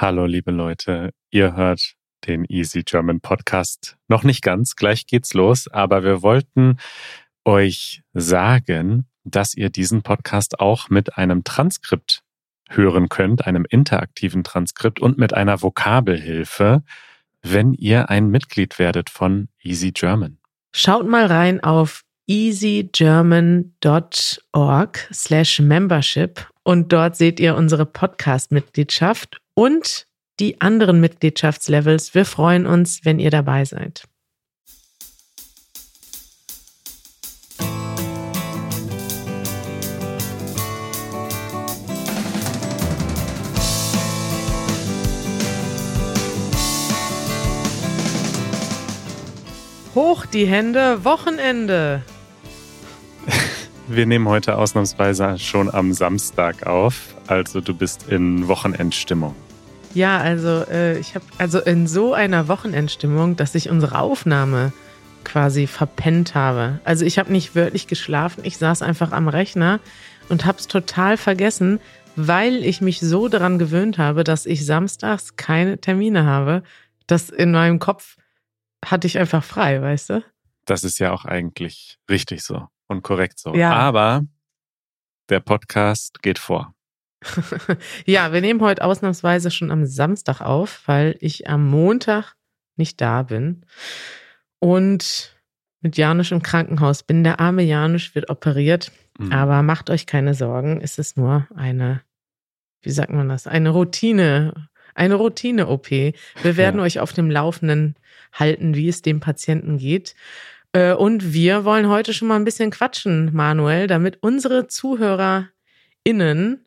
Hallo, liebe Leute. Ihr hört den Easy German Podcast. Noch nicht ganz, gleich geht's los, aber wir wollten euch sagen, dass ihr diesen Podcast auch mit einem Transkript hören könnt, einem interaktiven Transkript und mit einer Vokabelhilfe, wenn ihr ein Mitglied werdet von Easy German. Schaut mal rein auf easygerman.org slash membership und dort seht ihr unsere Podcast-Mitgliedschaft und die anderen Mitgliedschaftslevels. Wir freuen uns, wenn ihr dabei seid. Hoch die Hände, Wochenende. Wir nehmen heute ausnahmsweise schon am Samstag auf, also du bist in Wochenendstimmung. Ja, also äh, ich habe also in so einer Wochenendstimmung, dass ich unsere Aufnahme quasi verpennt habe. Also ich habe nicht wörtlich geschlafen, ich saß einfach am Rechner und habe es total vergessen, weil ich mich so daran gewöhnt habe, dass ich samstags keine Termine habe, dass in meinem Kopf hatte ich einfach frei, weißt du? Das ist ja auch eigentlich richtig so und korrekt so. Ja. Aber der Podcast geht vor. Ja, wir nehmen heute ausnahmsweise schon am Samstag auf, weil ich am Montag nicht da bin und mit Janusz im Krankenhaus bin. Der arme Janusz wird operiert, mhm. aber macht euch keine Sorgen, es ist nur eine, wie sagt man das, eine Routine, eine Routine-OP. Wir werden ja. euch auf dem Laufenden halten, wie es dem Patienten geht. Äh, und wir wollen heute schon mal ein bisschen quatschen, Manuel, damit unsere ZuhörerInnen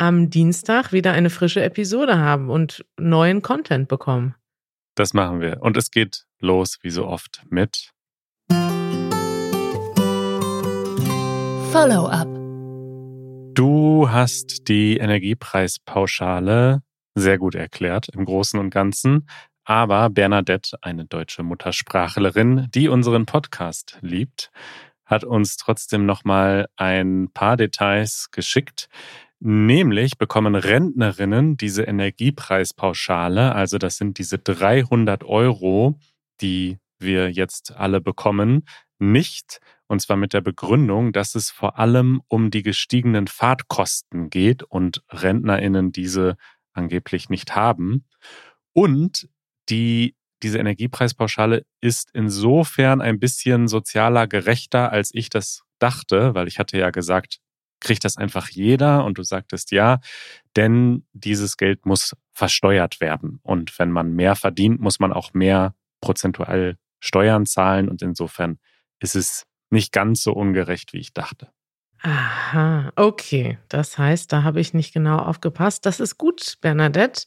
am Dienstag wieder eine frische Episode haben und neuen Content bekommen. Das machen wir. Und es geht los, wie so oft, mit Follow-up. Du hast die Energiepreispauschale sehr gut erklärt im Großen und Ganzen. Aber Bernadette, eine deutsche Muttersprachlerin, die unseren Podcast liebt, hat uns trotzdem nochmal ein paar Details geschickt, Nämlich bekommen Rentnerinnen diese Energiepreispauschale, also das sind diese 300 Euro, die wir jetzt alle bekommen, nicht. Und zwar mit der Begründung, dass es vor allem um die gestiegenen Fahrtkosten geht und Rentnerinnen diese angeblich nicht haben. Und die, diese Energiepreispauschale ist insofern ein bisschen sozialer gerechter, als ich das dachte, weil ich hatte ja gesagt, kriegt das einfach jeder und du sagtest ja, denn dieses Geld muss versteuert werden. Und wenn man mehr verdient, muss man auch mehr prozentual Steuern zahlen und insofern ist es nicht ganz so ungerecht, wie ich dachte. Aha, okay. Das heißt, da habe ich nicht genau aufgepasst. Das ist gut, Bernadette,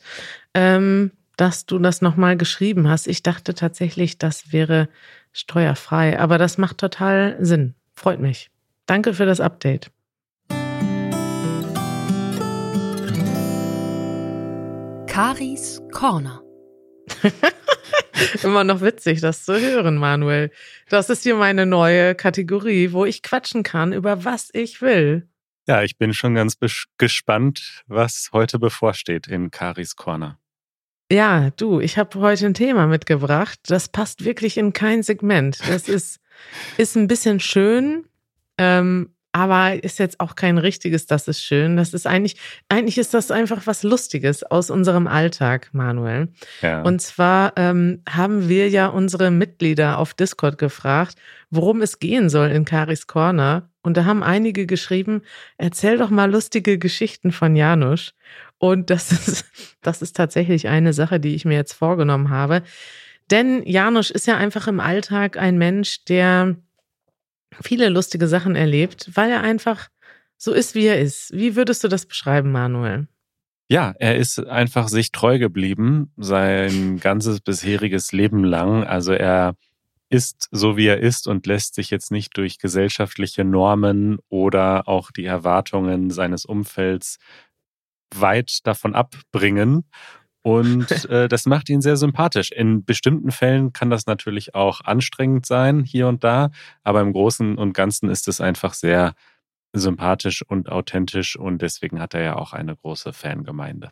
ähm, dass du das nochmal geschrieben hast. Ich dachte tatsächlich, das wäre steuerfrei, aber das macht total Sinn. Freut mich. Danke für das Update. Karis Corner. Immer noch witzig, das zu hören, Manuel. Das ist hier meine neue Kategorie, wo ich quatschen kann über was ich will. Ja, ich bin schon ganz gespannt, was heute bevorsteht in Karis Corner. Ja, du, ich habe heute ein Thema mitgebracht. Das passt wirklich in kein Segment. Das ist, ist ein bisschen schön, ähm, aber ist jetzt auch kein richtiges, das ist schön. Das ist eigentlich, eigentlich ist das einfach was Lustiges aus unserem Alltag, Manuel. Ja. Und zwar ähm, haben wir ja unsere Mitglieder auf Discord gefragt, worum es gehen soll in Karis Corner. Und da haben einige geschrieben, erzähl doch mal lustige Geschichten von Janusz. Und das ist, das ist tatsächlich eine Sache, die ich mir jetzt vorgenommen habe. Denn Janusz ist ja einfach im Alltag ein Mensch, der viele lustige Sachen erlebt, weil er einfach so ist, wie er ist. Wie würdest du das beschreiben, Manuel? Ja, er ist einfach sich treu geblieben, sein ganzes bisheriges Leben lang. Also er ist so, wie er ist und lässt sich jetzt nicht durch gesellschaftliche Normen oder auch die Erwartungen seines Umfelds weit davon abbringen. Und äh, das macht ihn sehr sympathisch. In bestimmten Fällen kann das natürlich auch anstrengend sein, hier und da, aber im Großen und Ganzen ist es einfach sehr sympathisch und authentisch und deswegen hat er ja auch eine große Fangemeinde.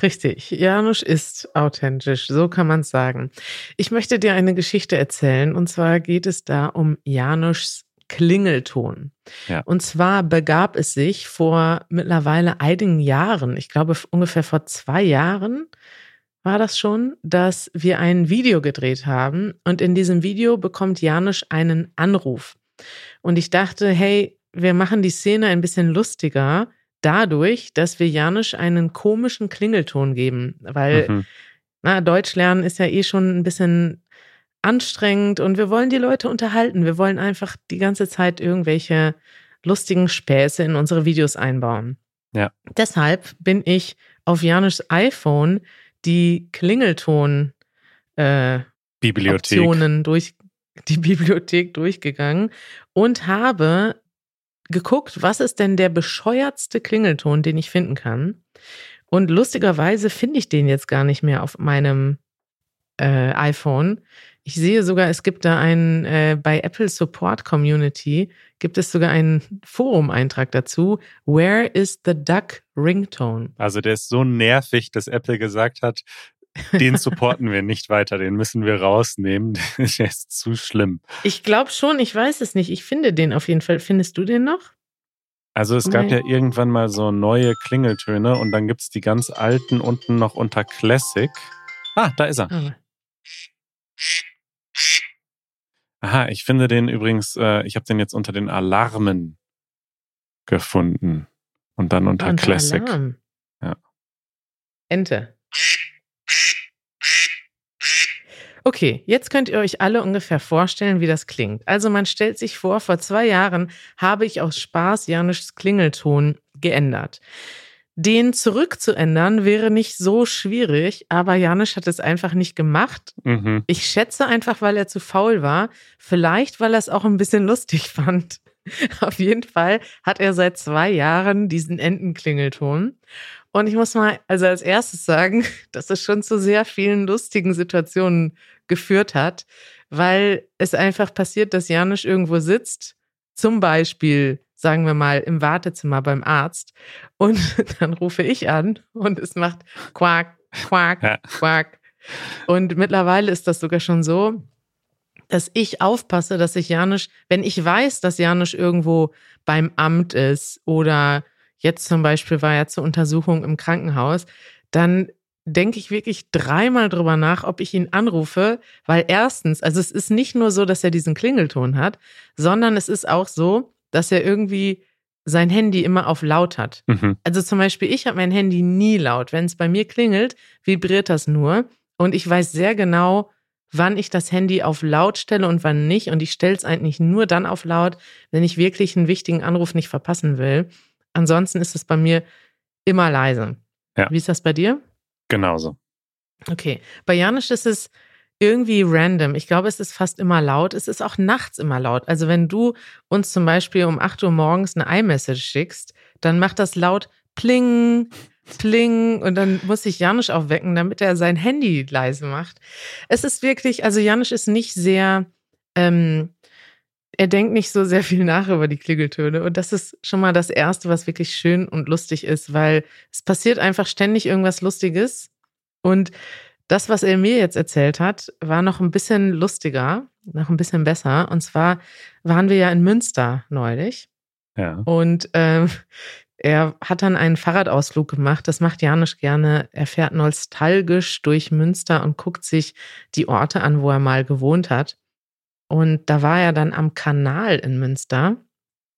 Richtig, Janusz ist authentisch, so kann man es sagen. Ich möchte dir eine Geschichte erzählen und zwar geht es da um Janusz Klingelton. Ja. Und zwar begab es sich vor mittlerweile einigen Jahren, ich glaube ungefähr vor zwei Jahren war das schon, dass wir ein Video gedreht haben und in diesem Video bekommt Janusz einen Anruf. Und ich dachte, hey, wir machen die Szene ein bisschen lustiger dadurch, dass wir Janusz einen komischen Klingelton geben, weil Mhm. na, Deutsch lernen ist ja eh schon ein bisschen anstrengend und wir wollen die Leute unterhalten. Wir wollen einfach die ganze Zeit irgendwelche lustigen Späße in unsere Videos einbauen. Ja. Deshalb bin ich auf Janusz iPhone die Klingelton äh, Bibliothek. Optionen durch die Bibliothek durchgegangen und habe geguckt, was ist denn der bescheuertste Klingelton, den ich finden kann. Und lustigerweise finde ich den jetzt gar nicht mehr auf meinem äh, iPhone. Ich sehe sogar, es gibt da einen, äh, bei Apple Support Community gibt es sogar einen Forum-Eintrag dazu. Where is the duck ringtone? Also der ist so nervig, dass Apple gesagt hat, den supporten wir nicht weiter, den müssen wir rausnehmen. Der ist zu schlimm. Ich glaube schon, ich weiß es nicht. Ich finde den auf jeden Fall. Findest du den noch? Also es gab ja irgendwann mal so neue Klingeltöne und dann gibt's die ganz alten unten noch unter Classic. Ah, da ist er. Ah. Aha, ich finde den übrigens, äh, ich habe den jetzt unter den Alarmen gefunden. Und dann unter Unter Classic. Alarm. Ja. Ente. Okay, jetzt könnt ihr euch alle ungefähr vorstellen, wie das klingt. Also man stellt sich vor, vor zwei Jahren habe ich aus Spaß Janusz Klingelton geändert. Den zurückzuändern wäre nicht so schwierig, aber Janusz hat es einfach nicht gemacht. Mhm. Ich schätze einfach, weil er zu faul war. Vielleicht, weil er es auch ein bisschen lustig fand. Auf jeden Fall hat er seit zwei Jahren diesen Entenklingelton. Und ich muss mal also als erstes sagen, dass es schon zu sehr vielen lustigen Situationen geführt hat, weil es einfach passiert, dass Janusz irgendwo sitzt, zum Beispiel, sagen wir mal, im Wartezimmer beim Arzt. Und dann rufe ich an und es macht Quack, Quack, Ja. Quack. Und mittlerweile ist das sogar schon so, dass ich aufpasse, dass ich Janusz, wenn ich weiß, dass Janusz irgendwo beim Amt ist oder jetzt zum Beispiel war er zur Untersuchung im Krankenhaus, dann denke ich wirklich dreimal drüber nach, ob ich ihn anrufe, weil erstens, also es ist nicht nur so, dass er diesen Klingelton hat, sondern es ist auch so, dass er irgendwie sein Handy immer auf laut hat. Mhm. Also zum Beispiel, ich habe mein Handy nie laut. Wenn es bei mir klingelt, vibriert das nur. Und ich weiß sehr genau, wann ich das Handy auf laut stelle und wann nicht. Und ich stelle es eigentlich nur dann auf laut, wenn ich wirklich einen wichtigen Anruf nicht verpassen will. Ansonsten ist es bei mir immer leise. Ja. Wie ist das bei dir? Genauso. Okay. Bei Janusz ist es irgendwie random. Ich glaube, es ist fast immer laut. Es ist auch nachts immer laut. Also wenn du uns zum Beispiel um 8 Uhr morgens eine iMessage schickst, dann macht das laut Pling, Pling und dann muss sich Janusz aufwecken, damit er sein Handy leise macht. Es ist wirklich, also Janusz ist nicht sehr, ähm, er denkt nicht so sehr viel nach über die Klingeltöne. Und das ist schon mal das Erste, was wirklich schön und lustig ist, weil es passiert einfach ständig irgendwas Lustiges. Und das, was er mir jetzt erzählt hat, war noch ein bisschen lustiger, noch ein bisschen besser. Und zwar waren wir ja in Münster neulich. Ja. Und ähm, er hat dann einen Fahrradausflug gemacht. Das macht Janusz gerne. Er fährt nostalgisch durch Münster und guckt sich die Orte an, wo er mal gewohnt hat. Und da war er dann am Kanal in Münster,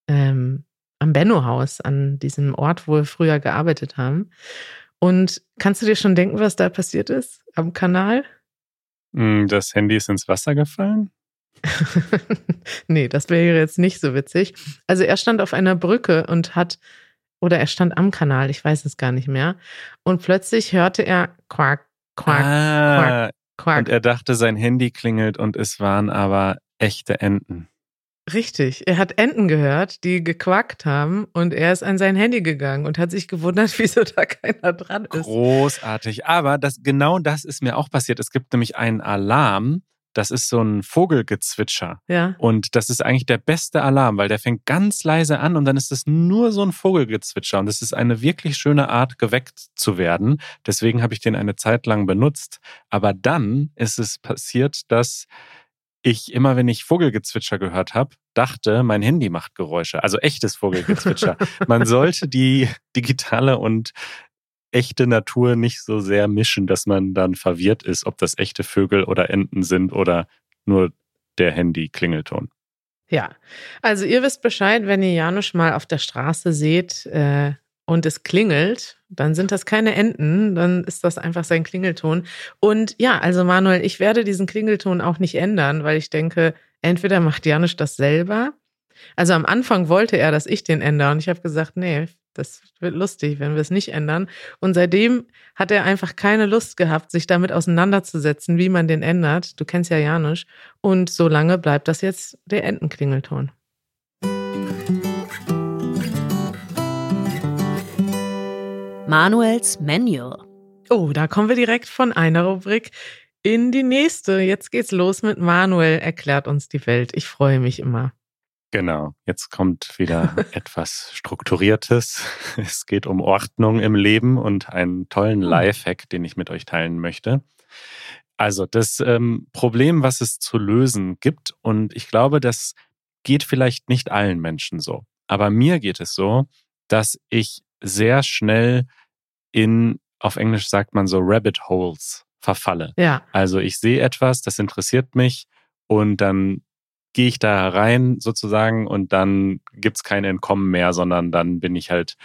ähm, am Benno-Haus, an diesem Ort, wo wir früher gearbeitet haben. Und kannst du dir schon denken, was da passiert ist am Kanal? Mm, Das Handy ist ins Wasser gefallen. nee, das wäre jetzt nicht so witzig. Also er stand auf einer Brücke und hat, oder er stand am Kanal, ich weiß es gar nicht mehr. Und plötzlich hörte er Quack, Quack, ah, Quack. und er dachte, sein Handy klingelt und es waren aber echte Enten. Richtig. Er hat Enten gehört, die gequackt haben und er ist an sein Handy gegangen und hat sich gewundert, wieso da keiner dran ist. Großartig. Aber das, genau das ist mir auch passiert. Es gibt nämlich einen Alarm, das ist so ein Vogelgezwitscher. Ja. Und das ist eigentlich der beste Alarm, weil der fängt ganz leise an und dann ist es nur so ein Vogelgezwitscher. Und das ist eine wirklich schöne Art, geweckt zu werden. Deswegen habe ich den eine Zeit lang benutzt. Aber dann ist es passiert, dass ich immer, wenn ich Vogelgezwitscher gehört habe, dachte, mein Handy macht Geräusche. Also echtes Vogelgezwitscher. Man sollte die digitale und echte Natur nicht so sehr mischen, dass man dann verwirrt ist, ob das echte Vögel oder Enten sind oder nur der Handy-Klingelton. Ja, also ihr wisst Bescheid, wenn ihr Janusz mal auf der Straße seht äh, und es klingelt, dann sind das keine Enten, dann ist das einfach sein Klingelton. Und ja, also Manuel, ich werde diesen Klingelton auch nicht ändern, weil ich denke, entweder macht Janusz das selber. Also am Anfang wollte er, dass ich den ändere und ich habe gesagt, nee, das wird lustig, wenn wir es nicht ändern. Und seitdem hat er einfach keine Lust gehabt, sich damit auseinanderzusetzen, wie man den ändert. Du kennst ja Janusz. Und so lange bleibt das jetzt der Entenklingelton. Manuels Manual. Oh, da kommen wir direkt von einer Rubrik in die nächste. Jetzt geht's los mit Manuel erklärt uns die Welt. Ich freue mich immer. Genau, jetzt kommt wieder etwas Strukturiertes. Es geht um Ordnung im Leben und einen tollen Hm. Lifehack, den ich mit euch teilen möchte. Also das ähm, Problem, was es zu lösen gibt, und ich glaube, das geht vielleicht nicht allen Menschen so, aber mir geht es so, dass ich sehr schnell in, auf Englisch sagt man so, Rabbit Holes verfalle. Ja, Also ich sehe etwas, das interessiert mich und dann gehe ich da rein sozusagen und dann gibt's kein Entkommen mehr, sondern dann bin ich halt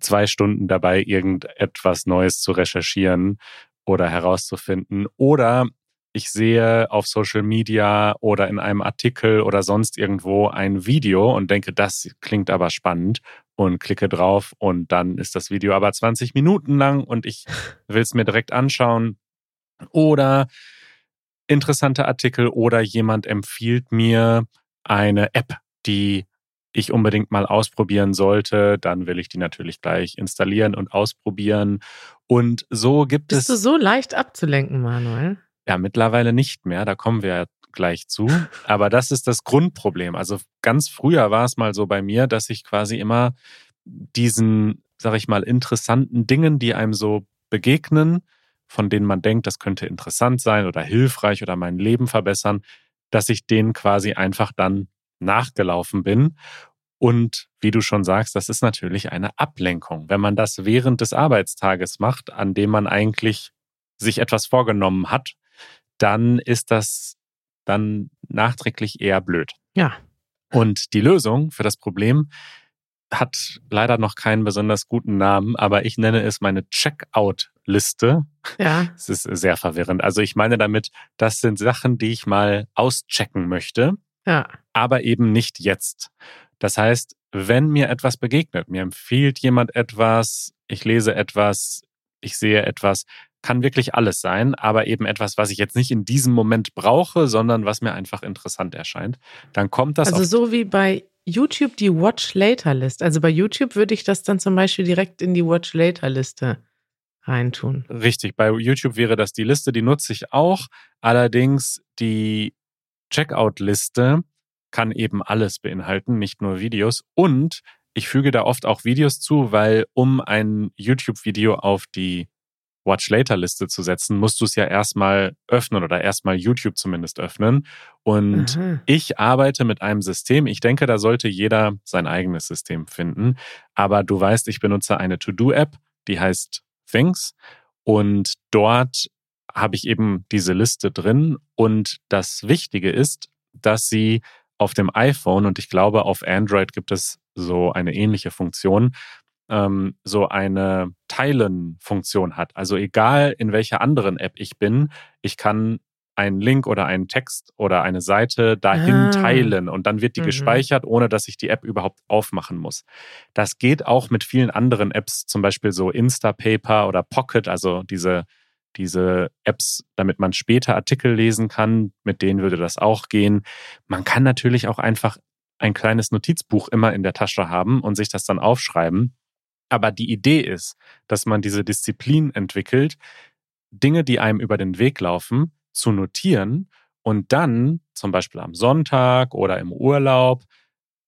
zwei Stunden dabei, irgendetwas Neues zu recherchieren oder herauszufinden. Oder ich sehe auf Social Media oder in einem Artikel oder sonst irgendwo ein Video und denke, das klingt aber spannend und klicke drauf und dann ist das Video aber 20 Minuten lang und ich will es mir direkt anschauen. Oder interessante Artikel oder jemand empfiehlt mir eine App, die ich unbedingt mal ausprobieren sollte, dann will ich die natürlich gleich installieren und ausprobieren. Und so gibt bist du es so leicht abzulenken, Manuel? ja mittlerweile nicht mehr, da kommen wir ja gleich zu. Aber das ist das Grundproblem. Also ganz früher war es mal so bei mir, dass ich quasi immer diesen, sag ich mal, interessanten Dingen, die einem so begegnen, von denen man denkt, das könnte interessant sein oder hilfreich oder mein Leben verbessern, dass ich denen quasi einfach dann nachgelaufen bin. Und wie du schon sagst, das ist natürlich eine Ablenkung. Wenn man das während des Arbeitstages macht, an dem man eigentlich sich etwas vorgenommen hat, dann ist das dann nachträglich eher blöd. Ja. Und die Lösung für das Problem hat leider noch keinen besonders guten Namen, aber ich nenne es meine Checkout-Liste. Ja, Es ist sehr verwirrend. Also ich meine damit, das sind Sachen, die ich mal auschecken möchte, ja. aber eben nicht jetzt. Das heißt, wenn mir etwas begegnet, mir empfiehlt jemand etwas, ich lese etwas, ich sehe etwas, kann wirklich alles sein, aber eben etwas, was ich jetzt nicht in diesem Moment brauche, sondern was mir einfach interessant erscheint, dann kommt das Also so wie bei YouTube die Watch Later List. Also bei YouTube würde ich das dann zum Beispiel direkt in die Watch Later Liste reintun. Richtig, bei YouTube wäre das die Liste, die nutze ich auch. Allerdings die Checkout-Liste kann eben alles beinhalten, nicht nur Videos. Und ich füge da oft auch Videos zu, weil um ein YouTube-Video auf die Watch Later Liste zu setzen, musst du es ja erstmal öffnen oder erstmal YouTube zumindest öffnen. Und Aha. ich arbeite mit einem System. Ich denke, da sollte jeder sein eigenes System finden. Aber du weißt, ich benutze eine To-Do-App, die heißt Things. Und dort habe ich eben diese Liste drin. Und das Wichtige ist, dass sie auf dem iPhone und ich glaube, auf Android gibt es so eine ähnliche Funktion, ähm, so eine Teilen-Funktion hat. Also egal in welcher anderen App ich bin, ich kann einen Link oder einen Text oder eine Seite dahin Ah. teilen und dann wird die Mhm. gespeichert, ohne dass ich die App überhaupt aufmachen muss. Das geht auch mit vielen anderen Apps, zum Beispiel so Instapaper oder Pocket, also diese, diese Apps, damit man später Artikel lesen kann, mit denen würde das auch gehen. Man kann natürlich auch einfach ein kleines Notizbuch immer in der Tasche haben und sich das dann aufschreiben. Aber die Idee ist, dass man diese Disziplin entwickelt, Dinge, die einem über den Weg laufen, zu notieren und dann zum Beispiel am Sonntag oder im Urlaub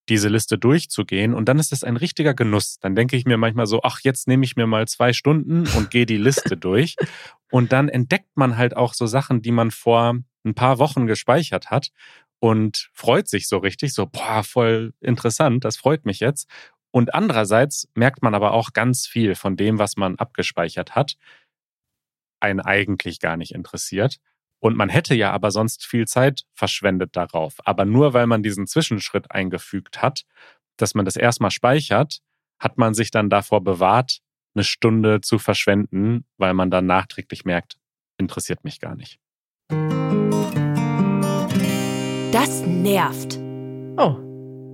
diese Liste durchzugehen und dann ist es ein richtiger Genuss. Dann denke ich mir manchmal so, ach, jetzt nehme ich mir mal zwei Stunden und gehe die Liste durch und dann entdeckt man halt auch so Sachen, die man vor ein paar Wochen gespeichert hat und freut sich so richtig, so, boah, voll interessant, das freut mich jetzt. Und andererseits merkt man aber auch ganz viel von dem, was man abgespeichert hat, einen eigentlich gar nicht interessiert. Und man hätte ja aber sonst viel Zeit verschwendet darauf. Aber nur weil man diesen Zwischenschritt eingefügt hat, dass man das erstmal speichert, hat man sich dann davor bewahrt, eine Stunde zu verschwenden, weil man dann nachträglich merkt, interessiert mich gar nicht. Das nervt. Oh,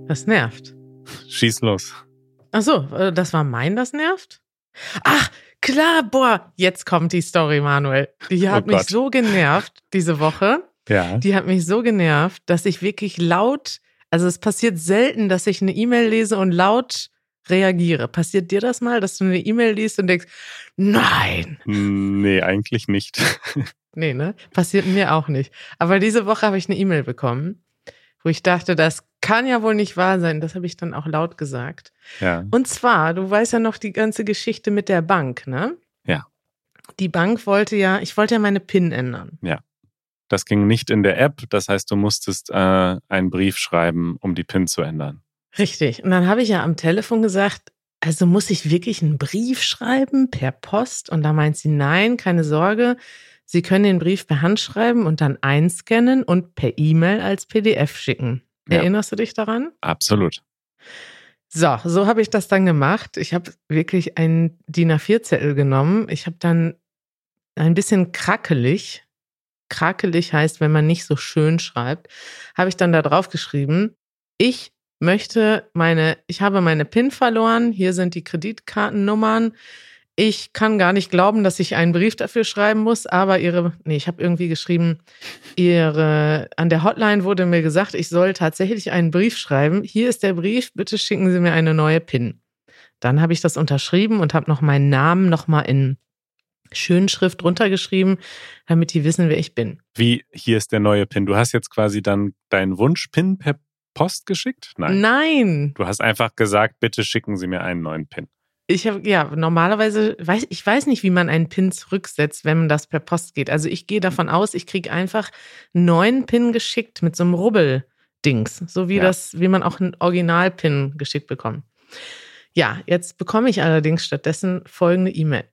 das nervt. Schieß los. Ach so, äh, das war mein, das nervt? Ach, klar, boah, jetzt kommt die Story, Manuel. Die hat Oh mich Gott. so genervt diese Woche. Ja. Die hat mich so genervt, dass ich wirklich laut, also es passiert selten, dass ich eine E-Mail lese und laut reagiere. Passiert dir das mal, dass du eine E-Mail liest und denkst, nein, Nee, eigentlich nicht. Nee, ne? Passiert mir auch nicht. Aber diese Woche habe ich eine E-Mail bekommen, wo ich dachte, das kann ja wohl nicht wahr sein. Das habe ich dann auch laut gesagt. Ja. Und zwar, du weißt ja noch die ganze Geschichte mit der Bank, ne? Ja. Die Bank wollte ja, ich wollte ja meine PIN ändern. Das ging nicht in der App. Das heißt, du musstest äh, einen Brief schreiben, um die PIN zu ändern. Richtig. Und dann habe ich ja am Telefon gesagt, also muss ich wirklich einen Brief schreiben per Post? Und da meint sie, nein, keine Sorge. Sie können den Brief per Hand schreiben und dann einscannen und per E-Mail als PDF schicken. Ja. Erinnerst du dich daran? Absolut. So, so habe ich das dann gemacht. Ich habe wirklich einen DIN A4-Zettel genommen. Ich habe dann ein bisschen krackelig, krackelig heißt, wenn man nicht so schön schreibt, habe ich dann da drauf geschrieben, ich möchte meine, ich habe meine PIN verloren, hier sind die Kreditkartennummern. Ich kann gar nicht glauben, dass ich einen Brief dafür schreiben muss, aber ihre, nee, ich habe irgendwie geschrieben, ihre, an der Hotline wurde mir gesagt, ich soll tatsächlich einen Brief schreiben. Hier ist der Brief, bitte schicken Sie mir eine neue PIN. Dann habe ich das unterschrieben und habe noch meinen Namen nochmal in Schönschrift runtergeschrieben, damit die wissen, wer ich bin. Wie, hier ist der neue PIN. Du hast jetzt quasi dann deinen Wunsch-PIN per Post geschickt? Nein. Nein, Du hast einfach gesagt, bitte schicken Sie mir einen neuen PIN. Ich habe ja normalerweise weiß ich weiß nicht, wie man einen Pin zurücksetzt, wenn das per Post geht. Also ich gehe davon aus, ich kriege einfach einen neuen Pin geschickt mit so einem Rubbel-Dings, so wie Ja. das, wie man auch einen Original-Pin geschickt bekommt. Ja, jetzt bekomme ich allerdings stattdessen folgende E-Mail.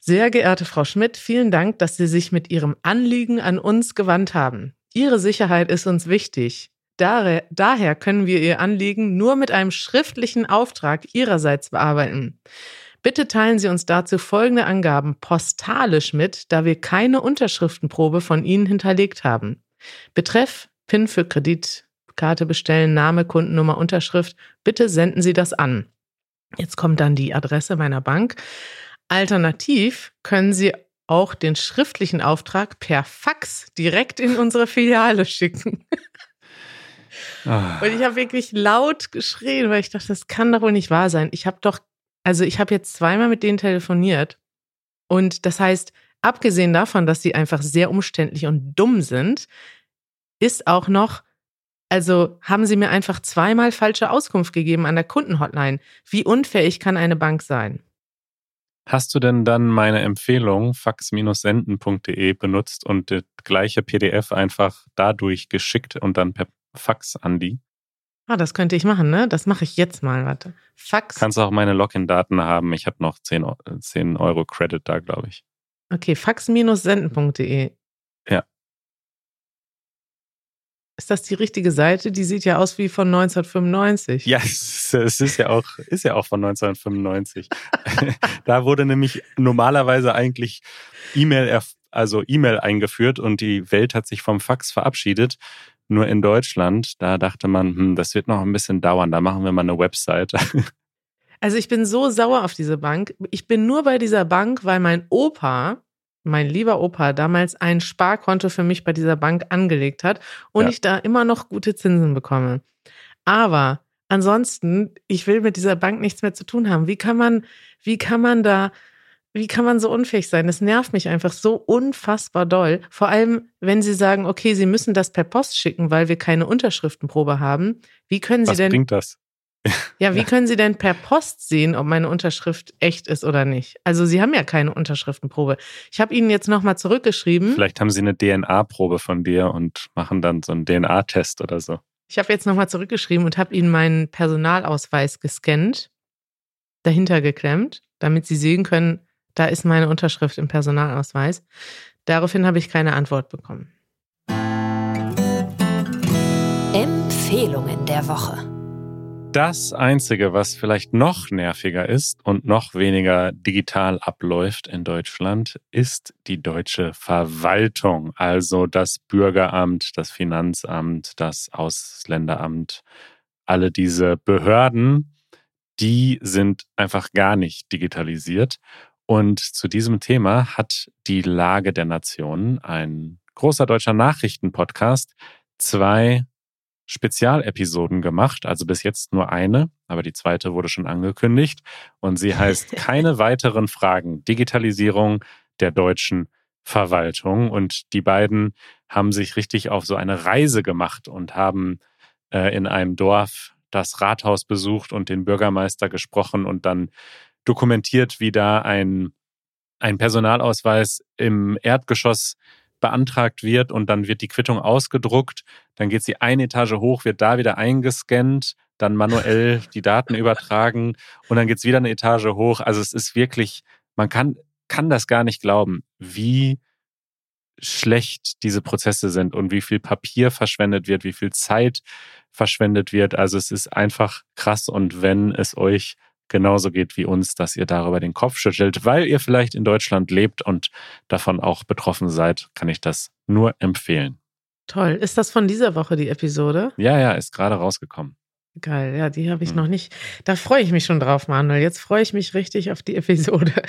Sehr geehrte Frau Schmidt, vielen Dank, dass Sie sich mit Ihrem Anliegen an uns gewandt haben. Ihre Sicherheit ist uns wichtig. Daher, können wir Ihr Anliegen nur mit einem schriftlichen Auftrag Ihrerseits bearbeiten. Bitte teilen Sie uns dazu folgende Angaben postalisch mit, da wir keine Unterschriftenprobe von Ihnen hinterlegt haben. Betreff PIN für Kreditkarte bestellen, Name, Kundennummer, Unterschrift. Bitte senden Sie das an. Jetzt kommt dann die Adresse meiner Bank. Alternativ können Sie auch den schriftlichen Auftrag per Fax direkt in unsere Filiale schicken. Ah, Und ich habe wirklich laut geschrien, weil ich dachte, das kann doch wohl nicht wahr sein. Ich habe doch, also ich habe jetzt zweimal mit denen telefoniert. Und das heißt, abgesehen davon, dass sie einfach sehr umständlich und dumm sind, ist auch noch, also haben sie mir einfach zweimal falsche Auskunft gegeben an der Kundenhotline. Wie unfähig kann eine Bank sein? Hast du denn dann meine Empfehlung fax-senden.de benutzt und das gleiche PDF einfach dadurch geschickt und dann per Fax an die? Ah, das könnte ich machen, ne? Das mache ich jetzt mal, warte. Fax. Kannst auch meine Login-Daten haben. Ich habe noch 10, Eu- 10 Euro Credit da, glaube ich. Okay, fax-senden.de. Ja. Ist das die richtige Seite? Die sieht ja aus wie von 1995. Ja, es, ist ja auch, ist ja auch von 1995. da wurde nämlich normalerweise eigentlich E-Mail, also E-Mail eingeführt und die Welt hat sich vom Fax verabschiedet. Nur in Deutschland, da dachte man, hm, das wird noch ein bisschen dauern, da machen wir mal eine Website. Also ich bin so sauer auf diese Bank. Ich bin nur bei dieser Bank, weil mein Opa, mein lieber Opa, damals ein Sparkonto für mich bei dieser Bank angelegt hat und Ja. ich da immer noch gute Zinsen bekomme. Aber ansonsten, ich will mit dieser Bank nichts mehr zu tun haben. Wie kann man, wie kann man da wie kann man so unfähig sein? Das nervt mich einfach so unfassbar doll. Vor allem, wenn Sie sagen, okay, Sie müssen das per Post schicken, weil wir keine Unterschriftenprobe haben. Wie können Sie Was denn. bringt das? Ja, wie können Sie denn per Post sehen, ob meine Unterschrift echt ist oder nicht? Also Sie haben ja keine Unterschriftenprobe. Ich habe Ihnen jetzt nochmal zurückgeschrieben. Vielleicht haben Sie eine DNA-Probe von dir und machen dann so einen DNA-Test oder so. Ich habe jetzt nochmal zurückgeschrieben und habe Ihnen meinen Personalausweis gescannt, dahinter geklemmt, damit Sie sehen können, da ist meine Unterschrift im Personalausweis. Daraufhin habe ich keine Antwort bekommen. Empfehlungen der Woche. Das Einzige, was vielleicht noch nerviger ist und noch weniger digital abläuft in Deutschland, ist die deutsche Verwaltung, also das Bürgeramt, das Finanzamt, das Ausländeramt, alle diese Behörden, die sind einfach gar nicht digitalisiert. Und zu diesem Thema hat die Lage der Nationen, ein großer deutscher Nachrichtenpodcast, zwei Spezialepisoden gemacht, also bis jetzt nur eine, aber die zweite wurde schon angekündigt und sie heißt keine weiteren Fragen. Digitalisierung der deutschen Verwaltung und die beiden haben sich richtig auf so eine Reise gemacht und haben äh, in einem Dorf das Rathaus besucht und den Bürgermeister gesprochen und dann dokumentiert, wie da ein, ein Personalausweis im Erdgeschoss beantragt wird und dann wird die Quittung ausgedruckt, dann geht sie eine Etage hoch, wird da wieder eingescannt, dann manuell die Daten übertragen und dann geht es wieder eine Etage hoch. Also es ist wirklich, man kann, kann das gar nicht glauben, wie schlecht diese Prozesse sind und wie viel Papier verschwendet wird, wie viel Zeit verschwendet wird. Also es ist einfach krass und wenn es euch genauso geht wie uns, dass ihr darüber den Kopf schüttelt, weil ihr vielleicht in Deutschland lebt und davon auch betroffen seid, kann ich das nur empfehlen. Toll. Ist das von dieser Woche die Episode? Ja, ja, ist gerade rausgekommen. Geil, ja, die habe ich Hm. noch nicht. Da freue ich mich schon drauf, Manuel. Jetzt freue ich mich richtig auf die Episode.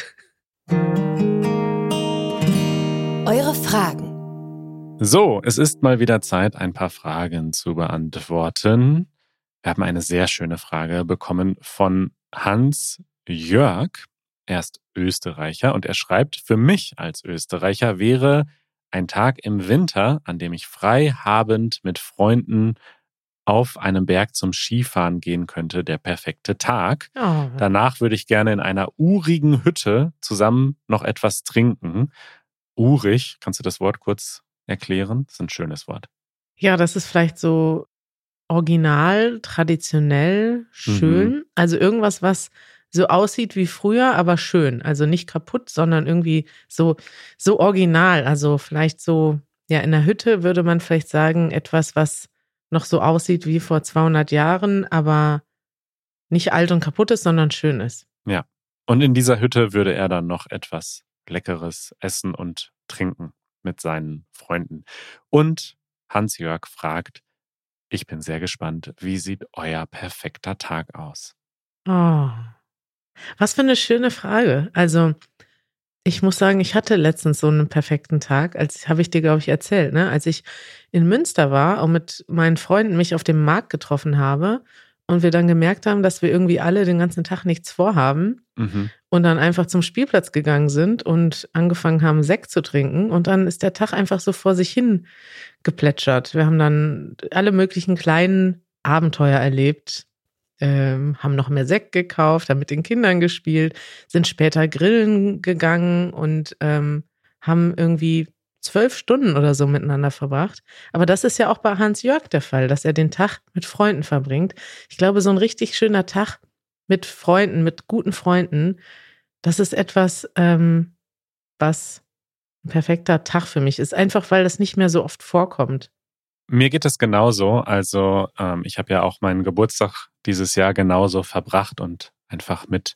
Eure Fragen. So, es ist mal wieder Zeit, ein paar Fragen zu beantworten. Wir haben eine sehr schöne Frage bekommen von Hans Jörg. Er ist Österreicher und er schreibt, für mich als Österreicher wäre ein Tag im Winter, an dem ich frei habend mit Freunden auf einem Berg zum Skifahren gehen könnte, der perfekte Tag. Oh, Danach würde ich gerne in einer urigen Hütte zusammen noch etwas trinken. Urig, kannst du das Wort kurz erklären? Das ist ein schönes Wort. ja, das ist vielleicht so original, traditionell, schön. Also irgendwas, was so aussieht wie früher, aber schön. Also nicht kaputt, sondern irgendwie so, so original. Also vielleicht so, ja, in der Hütte würde man vielleicht sagen, etwas, was noch so aussieht wie vor 200 Jahren, aber nicht alt und kaputt ist, sondern schön ist. Und in dieser Hütte würde er dann noch etwas Leckeres essen und trinken mit seinen Freunden. Und Hans-Jörg fragt, ich bin sehr gespannt, wie sieht euer perfekter Tag aus? Oh. Was für eine schöne Frage. Also, ich muss sagen, ich hatte letztens so einen perfekten Tag, als habe ich dir, glaube ich, erzählt, ne? Als ich in Münster war und mit meinen Freunden mich auf dem Markt getroffen habe und wir dann gemerkt haben, dass wir irgendwie alle den ganzen Tag nichts vorhaben Mhm. Und dann einfach zum Spielplatz gegangen sind und angefangen haben, Sekt zu trinken. Und dann ist der Tag einfach so vor sich hin geplätschert. Wir haben dann alle möglichen kleinen Abenteuer erlebt, ähm, haben noch mehr Sekt gekauft, haben mit den Kindern gespielt, sind später grillen gegangen und ähm, haben irgendwie zwölf Stunden oder so miteinander verbracht. Aber das ist ja auch bei Hans Jörg der Fall, dass er den Tag mit Freunden verbringt. Ich glaube, so ein richtig schöner Tag mit Freunden, mit guten Freunden, das ist etwas, ähm, was ein perfekter Tag für mich ist. Einfach weil das nicht mehr so oft vorkommt. Mir geht es genauso. Also ähm, ich habe ja auch meinen Geburtstag dieses Jahr genauso verbracht und einfach mit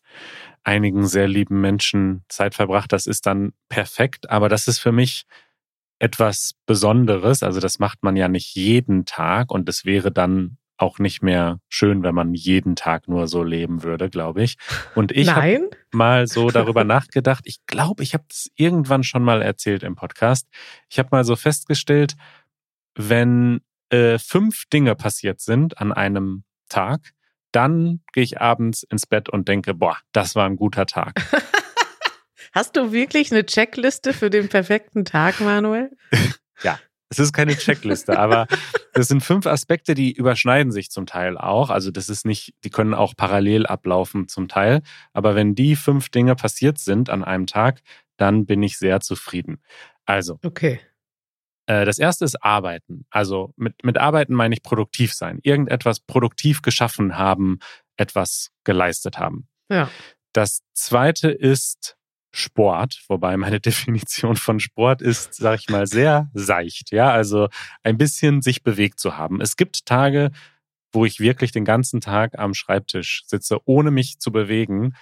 einigen sehr lieben Menschen Zeit verbracht. Das ist dann perfekt, aber das ist für mich etwas Besonderes. Also das macht man ja nicht jeden Tag und es wäre dann auch nicht mehr schön, wenn man jeden Tag nur so leben würde, glaube ich. Und ich habe mal so darüber nachgedacht. Ich glaube, ich habe es irgendwann schon mal erzählt im Podcast. Ich habe mal so festgestellt, wenn äh, fünf Dinge passiert sind an einem Tag, dann gehe ich abends ins Bett und denke, boah, das war ein guter Tag. Hast du wirklich eine Checkliste für den perfekten Tag, Manuel? ja, es ist keine Checkliste, aber das sind fünf Aspekte, die überschneiden sich zum Teil auch. Also das ist nicht, die können auch parallel ablaufen zum Teil. Aber wenn die fünf Dinge passiert sind an einem Tag, dann bin ich sehr zufrieden. Also. Okay. Äh, das erste ist Arbeiten. Also mit, mit Arbeiten meine ich produktiv sein. Irgendetwas produktiv geschaffen haben, etwas geleistet haben. Ja. Das zweite ist Sport, wobei meine Definition von Sport ist, sag ich mal, sehr seicht. Ja, also ein bisschen sich bewegt zu haben. Es gibt Tage, wo ich wirklich den ganzen Tag am Schreibtisch sitze, ohne mich zu bewegen,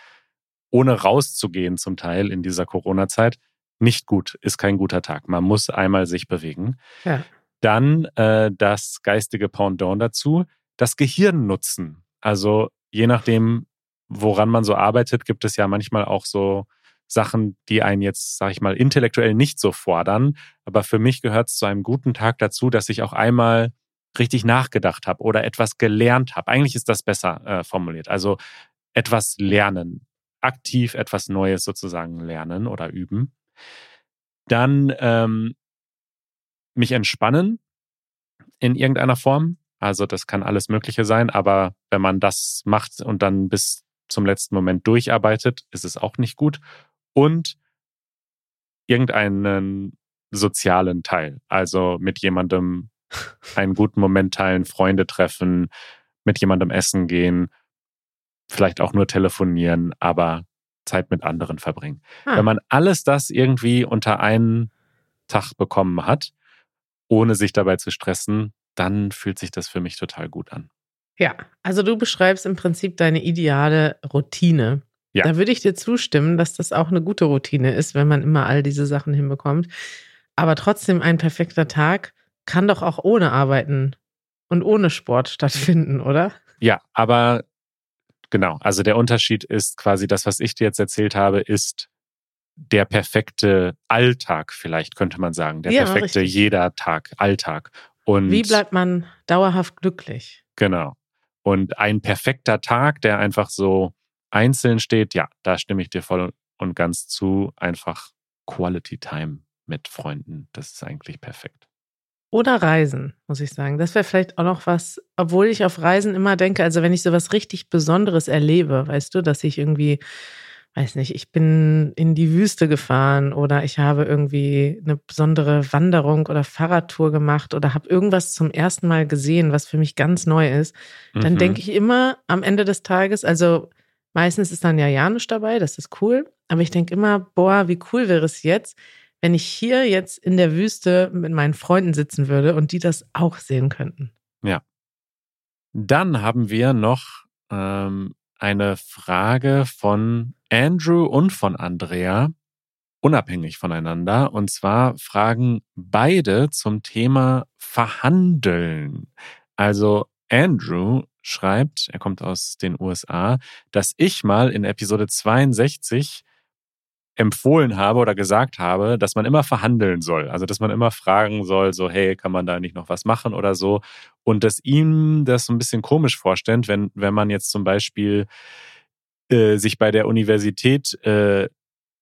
ohne rauszugehen zum Teil in dieser Corona-Zeit. Nicht gut, ist kein guter Tag. Man muss einmal sich bewegen. Ja. Dann äh, das geistige Pendant dazu, das Gehirn nutzen. Also je nachdem, woran man so arbeitet, gibt es ja manchmal auch so Sachen, die einen jetzt, sage ich mal, intellektuell nicht so fordern. Aber für mich gehört es zu einem guten Tag dazu, dass ich auch einmal richtig nachgedacht habe oder etwas gelernt habe. Eigentlich ist das besser äh, formuliert. Also etwas lernen, aktiv etwas Neues sozusagen lernen oder üben. Dann ähm, mich entspannen in irgendeiner Form. Also das kann alles Mögliche sein, aber wenn man das macht und dann bis zum letzten Moment durcharbeitet, ist es auch nicht gut und irgendeinen sozialen Teil. Also mit jemandem einen guten Moment teilen, Freunde treffen, mit jemandem essen gehen, vielleicht auch nur telefonieren, aber Zeit mit anderen verbringen. Ah. Wenn man alles das irgendwie unter einen Tag bekommen hat, ohne sich dabei zu stressen, dann fühlt sich das für mich total gut an. Ja, also du beschreibst im Prinzip deine ideale Routine. Ja. Da würde ich dir zustimmen, dass das auch eine gute Routine ist, wenn man immer all diese Sachen hinbekommt. Aber trotzdem ein perfekter Tag kann doch auch ohne Arbeiten und ohne Sport stattfinden, oder? Ja, aber genau. Also der Unterschied ist quasi das, was ich dir jetzt erzählt habe, ist der perfekte Alltag, vielleicht könnte man sagen. Der ja, perfekte richtig. jeder Tag, Alltag. Und Wie bleibt man dauerhaft glücklich? Genau. Und ein perfekter Tag, der einfach so einzeln steht, ja, da stimme ich dir voll und ganz zu. Einfach Quality Time mit Freunden, das ist eigentlich perfekt. Oder Reisen, muss ich sagen. Das wäre vielleicht auch noch was, obwohl ich auf Reisen immer denke, also wenn ich so was richtig Besonderes erlebe, weißt du, dass ich irgendwie, weiß nicht, ich bin in die Wüste gefahren oder ich habe irgendwie eine besondere Wanderung oder Fahrradtour gemacht oder habe irgendwas zum ersten Mal gesehen, was für mich ganz neu ist, dann mhm. denke ich immer am Ende des Tages, also Meistens ist dann ja Janusz dabei, das ist cool. Aber ich denke immer, boah, wie cool wäre es jetzt, wenn ich hier jetzt in der Wüste mit meinen Freunden sitzen würde und die das auch sehen könnten. Ja. Dann haben wir noch ähm, eine Frage von Andrew und von Andrea, unabhängig voneinander. Und zwar fragen beide zum Thema Verhandeln. Also Andrew schreibt, er kommt aus den USA, dass ich mal in Episode 62 empfohlen habe oder gesagt habe, dass man immer verhandeln soll. Also, dass man immer fragen soll, so, hey, kann man da nicht noch was machen oder so. Und dass ihm das so ein bisschen komisch vorstellt, wenn, wenn man jetzt zum Beispiel äh, sich bei der Universität äh,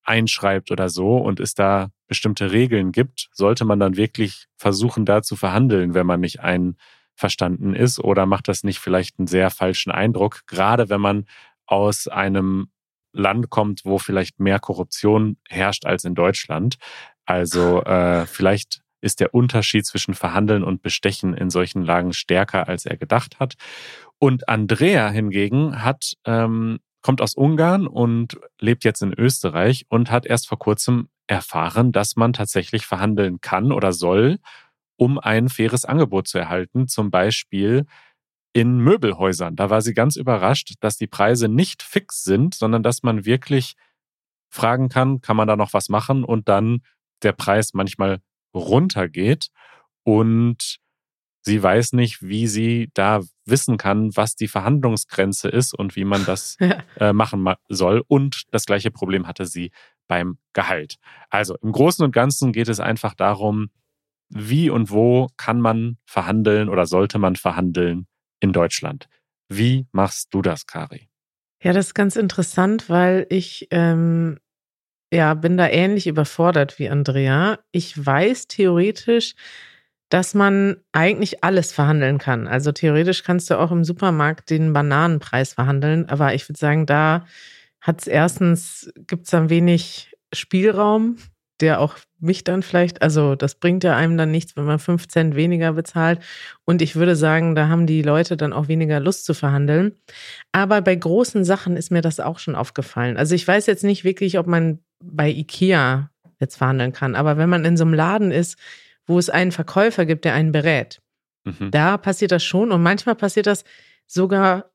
einschreibt oder so und es da bestimmte Regeln gibt, sollte man dann wirklich versuchen, da zu verhandeln, wenn man nicht ein verstanden ist oder macht das nicht vielleicht einen sehr falschen Eindruck, gerade wenn man aus einem Land kommt, wo vielleicht mehr Korruption herrscht als in Deutschland. Also äh, vielleicht ist der Unterschied zwischen Verhandeln und Bestechen in solchen Lagen stärker, als er gedacht hat. Und Andrea hingegen hat ähm, kommt aus Ungarn und lebt jetzt in Österreich und hat erst vor kurzem erfahren, dass man tatsächlich verhandeln kann oder soll um ein faires Angebot zu erhalten, zum Beispiel in Möbelhäusern. Da war sie ganz überrascht, dass die Preise nicht fix sind, sondern dass man wirklich fragen kann, kann man da noch was machen und dann der Preis manchmal runtergeht und sie weiß nicht, wie sie da wissen kann, was die Verhandlungsgrenze ist und wie man das äh, machen soll. Und das gleiche Problem hatte sie beim Gehalt. Also im Großen und Ganzen geht es einfach darum, wie und wo kann man verhandeln oder sollte man verhandeln in Deutschland? Wie machst du das, Kari? Ja, das ist ganz interessant, weil ich ähm, ja, bin da ähnlich überfordert wie Andrea. Ich weiß theoretisch, dass man eigentlich alles verhandeln kann. Also theoretisch kannst du auch im Supermarkt den Bananenpreis verhandeln, aber ich würde sagen, da hat es erstens, gibt es dann wenig Spielraum, der auch mich dann vielleicht, also das bringt ja einem dann nichts, wenn man fünf Cent weniger bezahlt. Und ich würde sagen, da haben die Leute dann auch weniger Lust zu verhandeln. Aber bei großen Sachen ist mir das auch schon aufgefallen. Also ich weiß jetzt nicht wirklich, ob man bei Ikea jetzt verhandeln kann, aber wenn man in so einem Laden ist, wo es einen Verkäufer gibt, der einen berät, mhm. da passiert das schon. Und manchmal passiert das sogar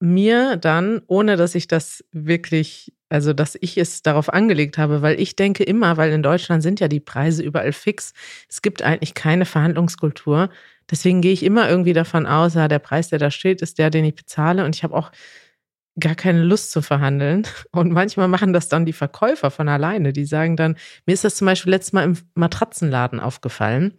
mir dann, ohne dass ich das wirklich, also dass ich es darauf angelegt habe, weil ich denke immer, weil in Deutschland sind ja die Preise überall fix. Es gibt eigentlich keine Verhandlungskultur. Deswegen gehe ich immer irgendwie davon aus, ja, der Preis, der da steht, ist der, den ich bezahle. Und ich habe auch gar keine Lust zu verhandeln. Und manchmal machen das dann die Verkäufer von alleine. Die sagen dann, mir ist das zum Beispiel letztes Mal im Matratzenladen aufgefallen.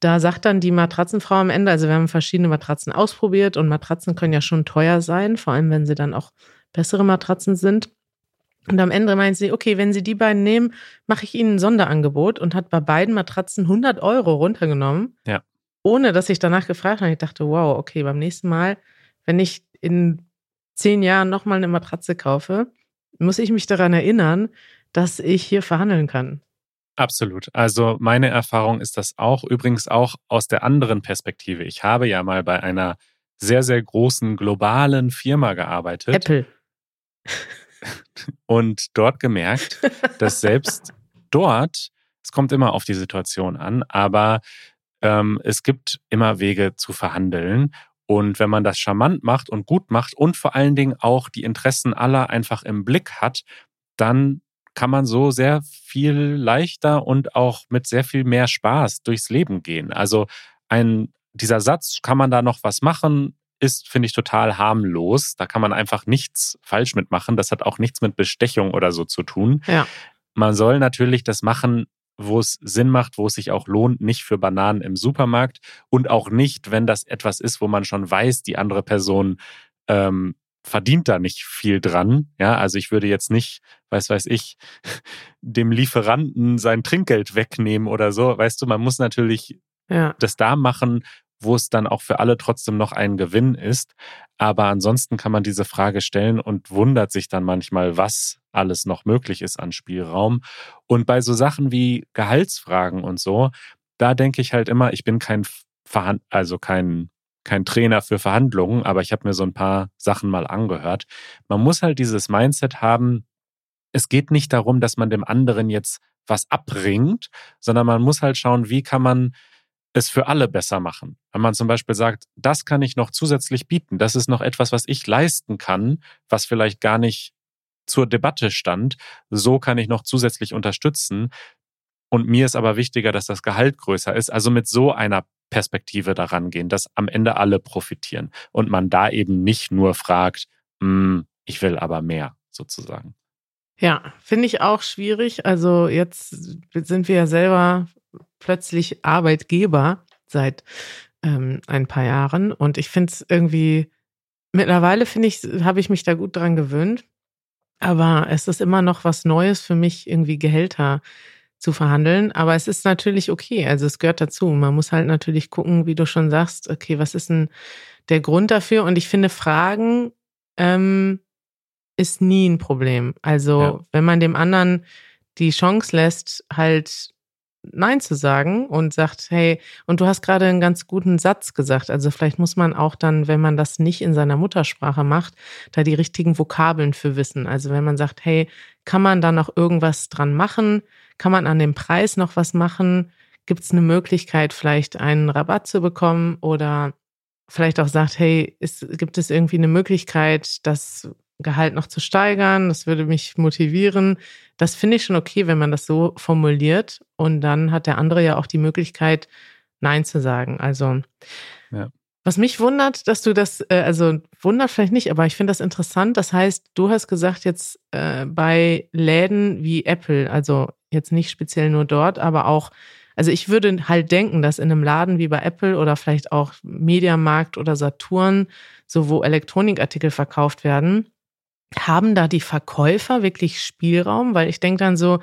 Da sagt dann die Matratzenfrau am Ende, also wir haben verschiedene Matratzen ausprobiert und Matratzen können ja schon teuer sein, vor allem wenn sie dann auch bessere Matratzen sind. Und am Ende meint sie, okay, wenn Sie die beiden nehmen, mache ich Ihnen ein Sonderangebot und hat bei beiden Matratzen 100 Euro runtergenommen. Ja. Ohne dass ich danach gefragt habe. Ich dachte, wow, okay, beim nächsten Mal, wenn ich in zehn Jahren nochmal eine Matratze kaufe, muss ich mich daran erinnern, dass ich hier verhandeln kann. Absolut. Also meine Erfahrung ist das auch, übrigens auch aus der anderen Perspektive. Ich habe ja mal bei einer sehr, sehr großen globalen Firma gearbeitet. Apple. Und dort gemerkt, dass selbst dort, es kommt immer auf die Situation an, aber ähm, es gibt immer Wege zu verhandeln. Und wenn man das charmant macht und gut macht und vor allen Dingen auch die Interessen aller einfach im Blick hat, dann kann man so sehr viel leichter und auch mit sehr viel mehr Spaß durchs Leben gehen. Also ein, dieser Satz, kann man da noch was machen, ist, finde ich, total harmlos. Da kann man einfach nichts falsch mitmachen. Das hat auch nichts mit Bestechung oder so zu tun. Ja. Man soll natürlich das machen, wo es Sinn macht, wo es sich auch lohnt, nicht für Bananen im Supermarkt und auch nicht, wenn das etwas ist, wo man schon weiß, die andere Person ähm, verdient da nicht viel dran. Ja, also ich würde jetzt nicht, weiß weiß ich, dem Lieferanten sein Trinkgeld wegnehmen oder so. Weißt du, man muss natürlich ja. das da machen, wo es dann auch für alle trotzdem noch ein Gewinn ist. Aber ansonsten kann man diese Frage stellen und wundert sich dann manchmal, was alles noch möglich ist an Spielraum. Und bei so Sachen wie Gehaltsfragen und so, da denke ich halt immer, ich bin kein Verhand also kein kein Trainer für Verhandlungen, aber ich habe mir so ein paar Sachen mal angehört. Man muss halt dieses Mindset haben, es geht nicht darum, dass man dem anderen jetzt was abbringt, sondern man muss halt schauen, wie kann man es für alle besser machen. Wenn man zum Beispiel sagt, das kann ich noch zusätzlich bieten, das ist noch etwas, was ich leisten kann, was vielleicht gar nicht zur Debatte stand, so kann ich noch zusätzlich unterstützen. Und mir ist aber wichtiger, dass das Gehalt größer ist. Also mit so einer Perspektive daran gehen, dass am Ende alle profitieren und man da eben nicht nur fragt, hm, ich will aber mehr sozusagen. Ja, finde ich auch schwierig. Also jetzt sind wir ja selber plötzlich Arbeitgeber seit ähm, ein paar Jahren und ich finde es irgendwie mittlerweile finde ich habe ich mich da gut dran gewöhnt, aber es ist immer noch was Neues für mich irgendwie Gehälter zu verhandeln. Aber es ist natürlich okay. Also es gehört dazu. Man muss halt natürlich gucken, wie du schon sagst, okay, was ist denn der Grund dafür? Und ich finde, Fragen ähm, ist nie ein Problem. Also ja. wenn man dem anderen die Chance lässt, halt Nein zu sagen und sagt, hey, und du hast gerade einen ganz guten Satz gesagt. Also vielleicht muss man auch dann, wenn man das nicht in seiner Muttersprache macht, da die richtigen Vokabeln für wissen. Also wenn man sagt, hey, kann man da noch irgendwas dran machen? Kann man an dem Preis noch was machen? Gibt es eine Möglichkeit, vielleicht einen Rabatt zu bekommen oder vielleicht auch sagt, hey, ist, gibt es irgendwie eine Möglichkeit, das Gehalt noch zu steigern? Das würde mich motivieren. Das finde ich schon okay, wenn man das so formuliert. Und dann hat der andere ja auch die Möglichkeit, Nein zu sagen. Also, ja. was mich wundert, dass du das, äh, also wundert vielleicht nicht, aber ich finde das interessant. Das heißt, du hast gesagt, jetzt äh, bei Läden wie Apple, also jetzt nicht speziell nur dort, aber auch, also ich würde halt denken, dass in einem Laden wie bei Apple oder vielleicht auch Mediamarkt oder Saturn, so wo Elektronikartikel verkauft werden, haben da die Verkäufer wirklich Spielraum? Weil ich denke dann so,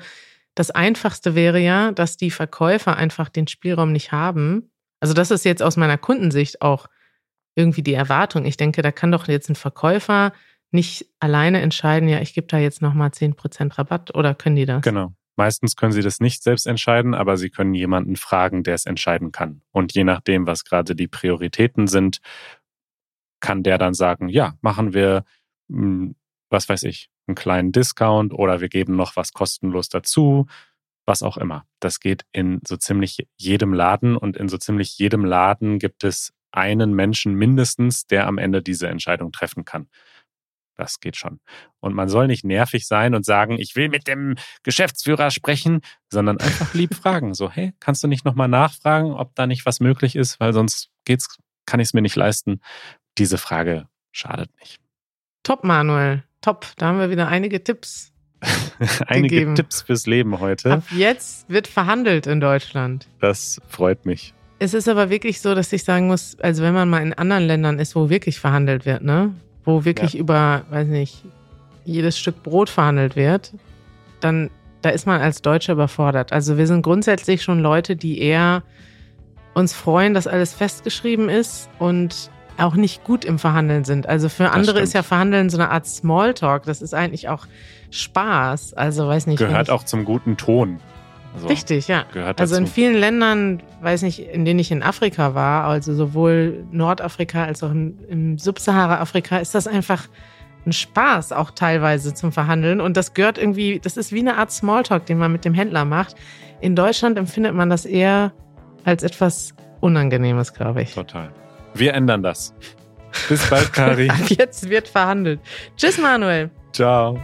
das Einfachste wäre ja, dass die Verkäufer einfach den Spielraum nicht haben. Also das ist jetzt aus meiner Kundensicht auch irgendwie die Erwartung. Ich denke, da kann doch jetzt ein Verkäufer nicht alleine entscheiden, ja, ich gebe da jetzt nochmal 10% Rabatt oder können die das? Genau. Meistens können sie das nicht selbst entscheiden, aber sie können jemanden fragen, der es entscheiden kann. Und je nachdem, was gerade die Prioritäten sind, kann der dann sagen, ja, machen wir, hm, was weiß ich, einen kleinen Discount oder wir geben noch was kostenlos dazu, was auch immer. Das geht in so ziemlich jedem Laden und in so ziemlich jedem Laden gibt es einen Menschen mindestens, der am Ende diese Entscheidung treffen kann. Das geht schon. Und man soll nicht nervig sein und sagen, ich will mit dem Geschäftsführer sprechen, sondern einfach lieb fragen. So, hey, kannst du nicht nochmal nachfragen, ob da nicht was möglich ist, weil sonst geht's, kann ich es mir nicht leisten. Diese Frage schadet nicht. Top, Manuel. Top. Da haben wir wieder einige Tipps. einige gegeben. Tipps fürs Leben heute. Ab jetzt wird verhandelt in Deutschland. Das freut mich. Es ist aber wirklich so, dass ich sagen muss, also wenn man mal in anderen Ländern ist, wo wirklich verhandelt wird, ne? Wo wirklich Ja. über, weiß nicht, jedes Stück Brot verhandelt wird, dann da ist man als Deutscher überfordert. Also wir sind grundsätzlich schon Leute, die eher uns freuen, dass alles festgeschrieben ist und auch nicht gut im Verhandeln sind. Also für andere ist ja Verhandeln so eine Art Smalltalk. Das ist eigentlich auch Spaß. Also weiß nicht. Gehört auch zum guten Ton. Also, Richtig, ja. Gehört Also in vielen Ländern, weiß nicht, in denen ich in Afrika war, also sowohl Nordafrika als auch im Subsahara-Afrika, ist das einfach ein Spaß auch teilweise zum Verhandeln. Und das gehört irgendwie, das ist wie eine Art Smalltalk, den man mit dem Händler macht. In Deutschland empfindet man das eher als etwas Unangenehmes, glaube ich. Total. Wir ändern das. Bis bald, Kari. Ab jetzt wird verhandelt. Tschüss, Manuel. Ciao.